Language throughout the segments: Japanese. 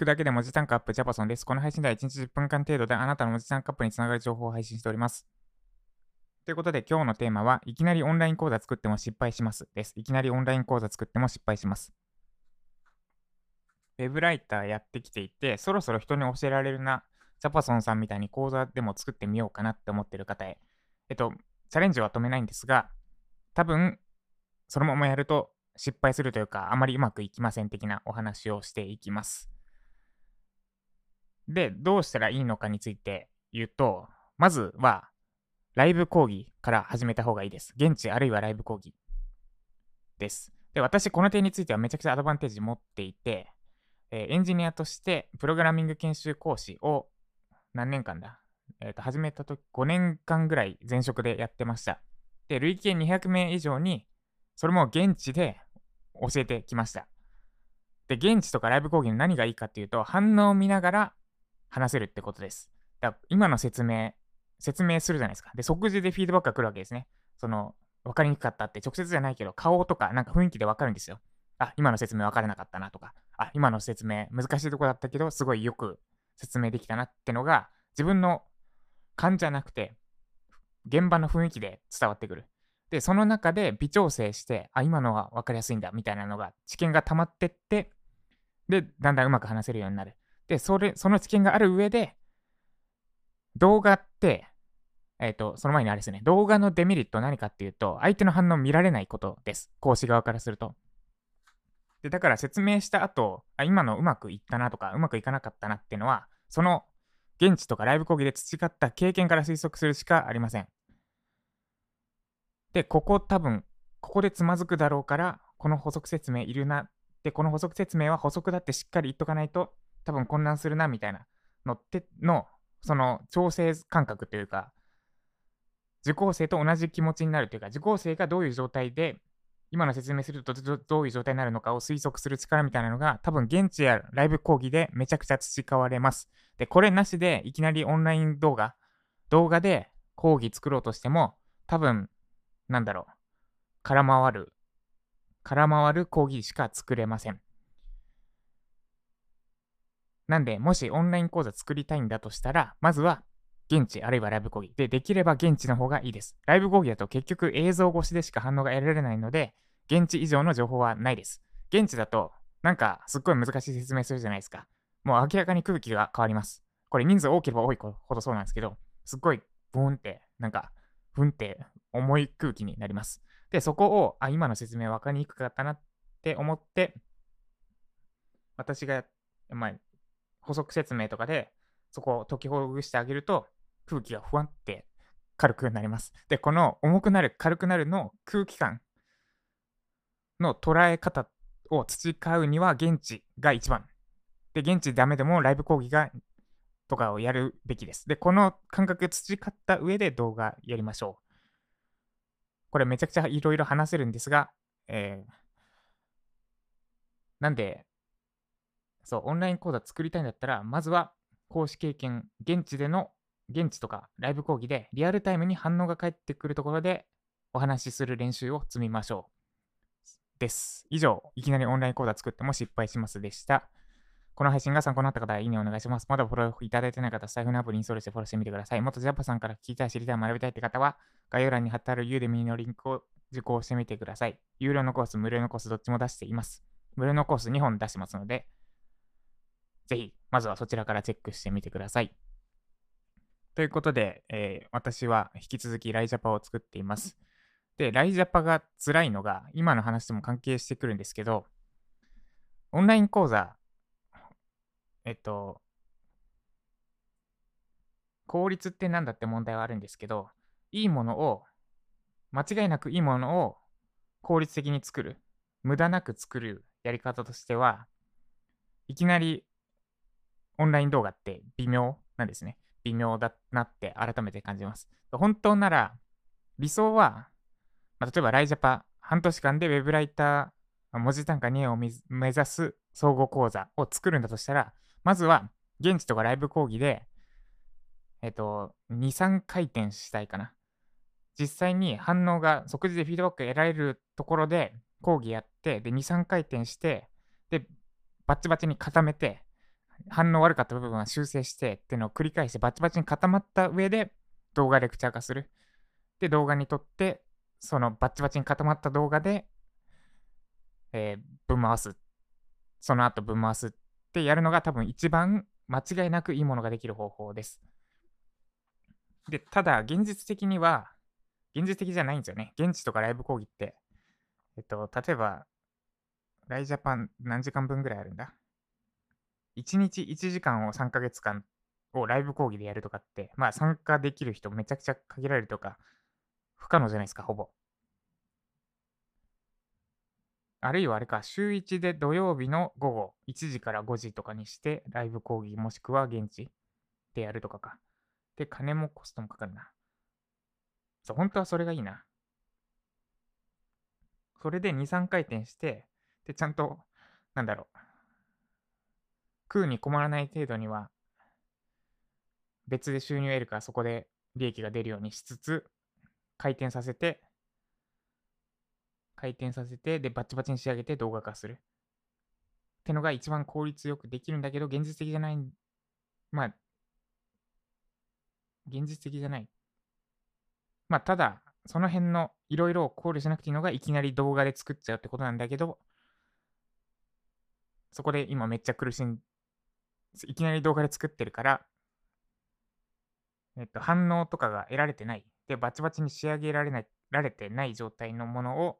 くだけで文字単価アップジャパソンです。この配信では1日10分間程度であなたの文字単価アップにつながる情報を配信しております。ということで今日のテーマは、いきなりオンライン講座作っても失敗しますです。いきなりオンライン講座作っても失敗します。ウェブライターやってきていて、そろそろ人に教えられるな、ジャパソンさんみたいに講座でも作ってみようかなって思ってる方へ、えっと、チャレンジは止めないんですが、多分、そのままやると失敗するというか、あまりうまくいきません的なお話をしていきます。で、どうしたらいいのかについて言うと、まずは、ライブ講義から始めた方がいいです。現地あるいはライブ講義です。で、私、この点についてはめちゃくちゃアドバンテージ持っていて、えー、エンジニアとしてプログラミング研修講師を何年間だ？えっ、ー、と、始めたとき5年間ぐらい前職でやってました。で、累計200名以上に、それも現地で教えてきました。で、現地とかライブ講義の何がいいかっていうと、反応を見ながら話せるってことです。だ今の説明、説明するじゃないですか。で、即時でフィードバックが来るわけですね。その、分かりにくかったって直接じゃないけど、顔とかなんか雰囲気で分かるんですよ。あ、今の説明分からなかったなとか、あ、今の説明難しいとこだったけど、すごいよく説明できたなってのが、自分の勘じゃなくて、現場の雰囲気で伝わってくる。で、その中で微調整して、あ、今のは分かりやすいんだ、みたいなのが、知見が溜まってって、で、だんだんうまく話せるようになる。で、それ、その知見がある上で、動画って、えっ、ー、と、その前にあれですね、動画のデメリット何かっていうと、相手の反応見られないことです。講師側からすると。で、だから説明した後、あ、今のうまくいったなとか、うまくいかなかったなっていうのは、その現地とかライブ講義で培った経験から推測するしかありません。で、ここ多分、ここでつまずくだろうから、この補足説明いるな。で、この補足説明は補足だってしっかり言っとかないと、多分混乱するな、みたいなのっての、その調整感覚というか、受講生と同じ気持ちになるというか、受講生がどういう状態で、今の説明するとどういう状態になるのかを推測する力みたいなのが、多分現地やライブ講義でめちゃくちゃ培われます。で、これなしでいきなりオンライン動画、動画で講義作ろうとしても、多分なんだろう、空回る、空回る講義しか作れません。なんで、もしオンライン講座作りたいんだとしたら、まずは現地あるいはライブ講義。で、できれば現地の方がいいです。ライブ講義だと結局映像越しでしか反応が得られないので、現地以上の情報はないです。現地だと、なんかすっごい難しい説明するじゃないですか。もう明らかに空気が変わります。これ人数多ければ多いほどそうなんですけど、すっごいブーンって、なんか、ふんって重い空気になります。で、そこを、あ、今の説明分かりにくかったなって思って、私が、まあ、補足説明とかで、そこを解きほぐしてあげると、空気がふわって軽くなります。で、この重くなる、軽くなるの空気感の捉え方を培うには現地が一番。で、現地ダメでもライブ講義がとかをやるべきです。で、この感覚培った上で動画やりましょう。これめちゃくちゃいろいろ話せるんですが、えー、なんで、そう、オンライン講座作りたいんだったら、まずは講師経験、現地での、現地とかライブ講義でリアルタイムに反応が返ってくるところでお話しする練習を積みましょう。です。以上、いきなりオンライン講座作っても失敗しますでした。この配信が参考になった方は、いいねお願いします。まだフォローいただいてない方は、財布のアプリにインストールしてフォローしてみてください。もっとジャパさんから聞きたい、知りたい、学びたいって方は、概要欄に貼ってある U でミのリンクを受講してみてください。有料のコース、無料のコース、どっちも出しています。無料のコース2本出してますので、ぜひ、まずはそちらからチェックしてみてください。ということで、えー、私は引き続きライジャパを作っています。で、ライジャパが辛いのが、今の話とも関係してくるんですけど、オンライン講座えっと、効率って何だって問題はあるんですけど、いいものを、間違いなくいいものを効率的に作る、無駄なく作るやり方としては、いきなりオンライン動画って微妙なんですね。微妙だなって改めて感じます。本当なら、理想は、まあ、例えばライジャパ半年間で Web ライター文字単価2円を目指す総合講座を作るんだとしたら、まずは、現地とかライブ講義で、えっと、2、3回転したいかな。実際に反応が即時でフィードバック得られるところで講義やって、で、2、3回転して、で、バチバチに固めて、反応悪かった部分は修正してっていうのを繰り返してバチバチに固まった上で動画レクチャー化する。で、動画に撮って、そのバチバチに固まった動画で、えー、ぶん回す。その後ぶん回すってやるのが多分一番間違いなくいいものができる方法です。で、ただ、現実的には、現実的じゃないんですよね。現地とかライブ講義って、えっと、例えば、ライジャパン何時間分ぐらいあるんだ？?1 日1時間を3ヶ月間をライブ講義でやるとかって、まあ参加できる人めちゃくちゃ限られるとか、不可能じゃないですか、ほぼ。あるいはあれか、週1で土曜日の午後1時から5時とかにして、ライブ講義もしくは現地でやるとかか。で、金もコストもかかるな。そう、本当はそれがいいな。それで2、3回転して、で、ちゃんと、なんだろう、食うに困らない程度には、別で収入を得るからそこで利益が出るようにしつつ、回転させて、回転させて、で、バッチバチに仕上げて動画化する。ってのが一番効率よくできるんだけど、現実的じゃない、まあ、現実的じゃない。まあ、ただ、その辺のいろいろ考慮しなくていいのが、いきなり動画で作っちゃうってことなんだけど、そこで今めっちゃ苦しん、いきなり動画で作ってるから、えっと、反応とかが得られてない。で、バチバチに仕上げられない、られてない状態のものを、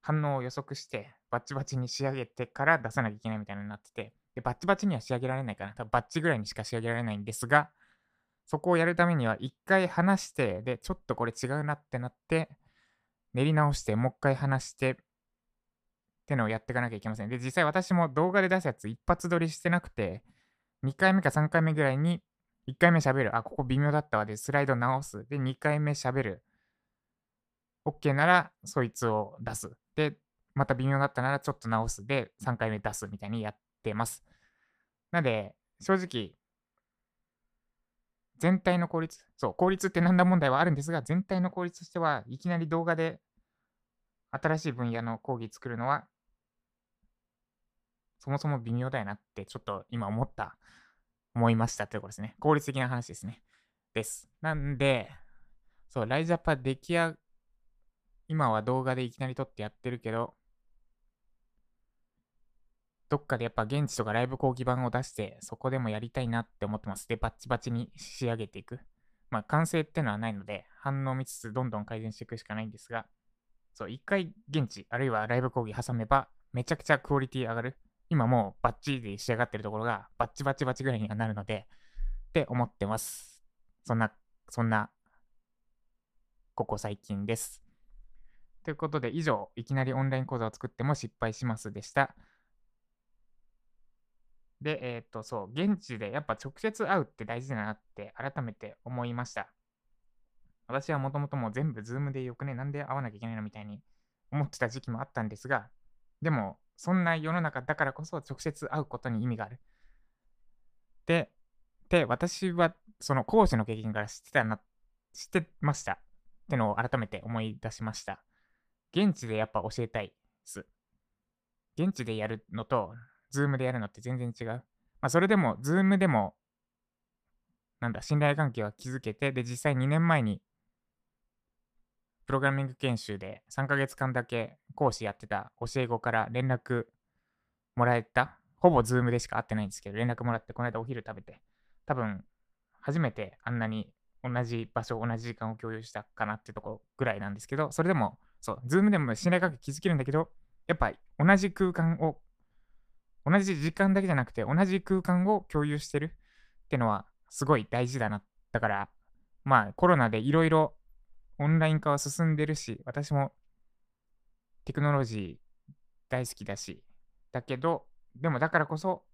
反応を予測して、バチバチに仕上げてから出さなきゃいけないみたいになってて、で、バチバチには仕上げられないかな。多分バッチぐらいにしか仕上げられないんですが、そこをやるためには一回話して、で、ちょっとこれ違うなってなって、練り直して、もう一回話して、ってのをやっていかなきゃいけません。で、実際私も動画で出すやつ一発撮りしてなくて、2回目か3回目ぐらいに、1回目喋る。あ、ここ微妙だったわ。で、スライド直す。で、2回目喋る。OK なら、そいつを出す。で、また微妙だったなら、ちょっと直す。で、3回目出すみたいにやってます。なので、正直、全体の効率、そう、効率ってなんだ問題はあるんですが、全体の効率としては、いきなり動画で新しい分野の講義作るのはそもそも微妙だよなってちょっと今思った、思いましたということですね。効率的な話ですね。です。なんで、そう、ライジャパ出来上今は動画でいきなり撮ってやってるけど、どっかでやっぱ現地とかライブ講義版を出して、そこでもやりたいなって思ってます。で、バッチバチに仕上げていく。まあ、完成ってのはないので、反応を見つつどんどん改善していくしかないんですが、そう、一回現地、あるいはライブ講義挟めば、めちゃくちゃクオリティ上がる。今もうバッチリ仕上がってるところがバッチバチバチぐらいにはなるので、って思ってます。そんな、そんな、ここ最近です。ということで、以上、いきなりオンライン講座を作っても失敗しますでした。で、えっ、と、そう、現地でやっぱ直接会うって大事だなって改めて思いました。私はもともともう全部ズームでよくね、なんで会わなきゃいけないのみたいに思ってた時期もあったんですが、でも、そんな世の中だからこそ直接会うことに意味がある。で、で、私はその講師の経験から知ってたな、知ってました。ってのを改めて思い出しました。現地でやっぱ教えたいです。現地でやるのと、 Zoom でやるのって全然違う。まあ、それでも、 Zoom でも、なんだ、信頼関係は築けて、で、実際2年前にプログラミング研修で3ヶ月間だけ講師やってた教え子から連絡もらえた。ほぼ Zoom でしか会ってないんですけど、連絡もらって、この間お昼食べて、多分、初めてあんなに同じ場所、同じ時間を共有したかなってとこぐらいなんですけど、それでも、そう、 Zoom でも信頼関係築けるんだけど、やっぱり同じ空間を、同じ時間だけじゃなくて、同じ空間を共有してるってのは、すごい大事だな。だから、まあ、コロナでいろいろオンライン化は進んでるし、私もテクノロジー大好きだし、だけど、でもだからこそ、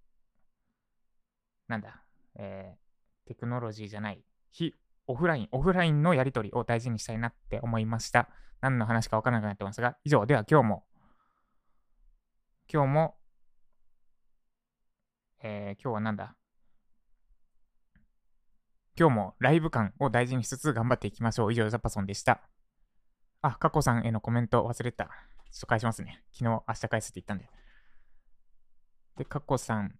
なんだ、えー、テクノロジーじゃない、非オフライン、オフラインのやり取りを大事にしたいなって思いました。何の話かわからなくなってますが、以上、では今日も、今日も、えー、今日はなんだ今日もライブ感を大事にしつつ頑張っていきましょう。以上、ザッパソンでした。あ、カコさんへのコメント忘れた。ちょっと返しますね。昨日、明日返すって言ったんで。で、カコさん。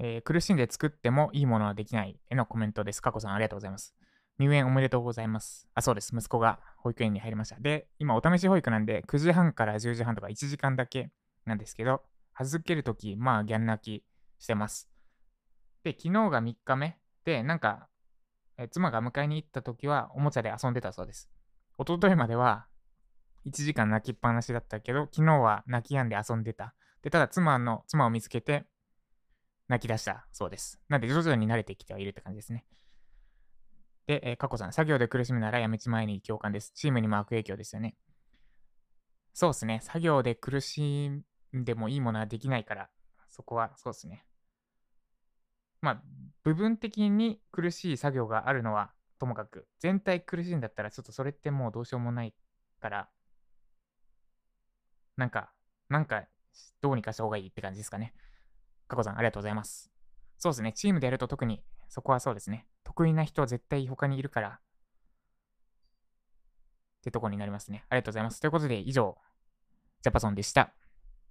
えー、苦しんで作ってもいいものはできないへのコメントです。カコさん、ありがとうございます。入園おめでとうございます。あ、そうです。息子が保育園に入りました。で、今、お試し保育なんで、9時半から10時半とか1時間だけなんですけど、預けるとき、まあ、ギャン泣きしてます。で、昨日が3日目で、なんか、え妻が迎えに行ったときは、おもちゃで遊んでたそうです。一昨日までは、1時間泣きっぱなしだったけど、昨日は泣き止んで遊んでた。で、ただ妻の、妻を見つけて、泣き出したそうです。なんで徐々に慣れてきてはいるって感じですね。で、えー、カコさん、作業で苦しむならやめちまえに共感です。チームにも悪影響ですよね。そうですね。作業で苦しんでもいいものはできないから、そこはそうですね。まあ、部分的に苦しい作業があるのはともかく、全体苦しいんだったら、ちょっとそれってもうどうしようもないから、なんか、なんか、どうにかした方がいいって感じですかね。かこさん、ありがとうございます。そうですね。チームでやると特にそこはそうですね。得意な人は絶対他にいるから、ってとこになりますね。ありがとうございます。ということで、以上、ジャパソンでした。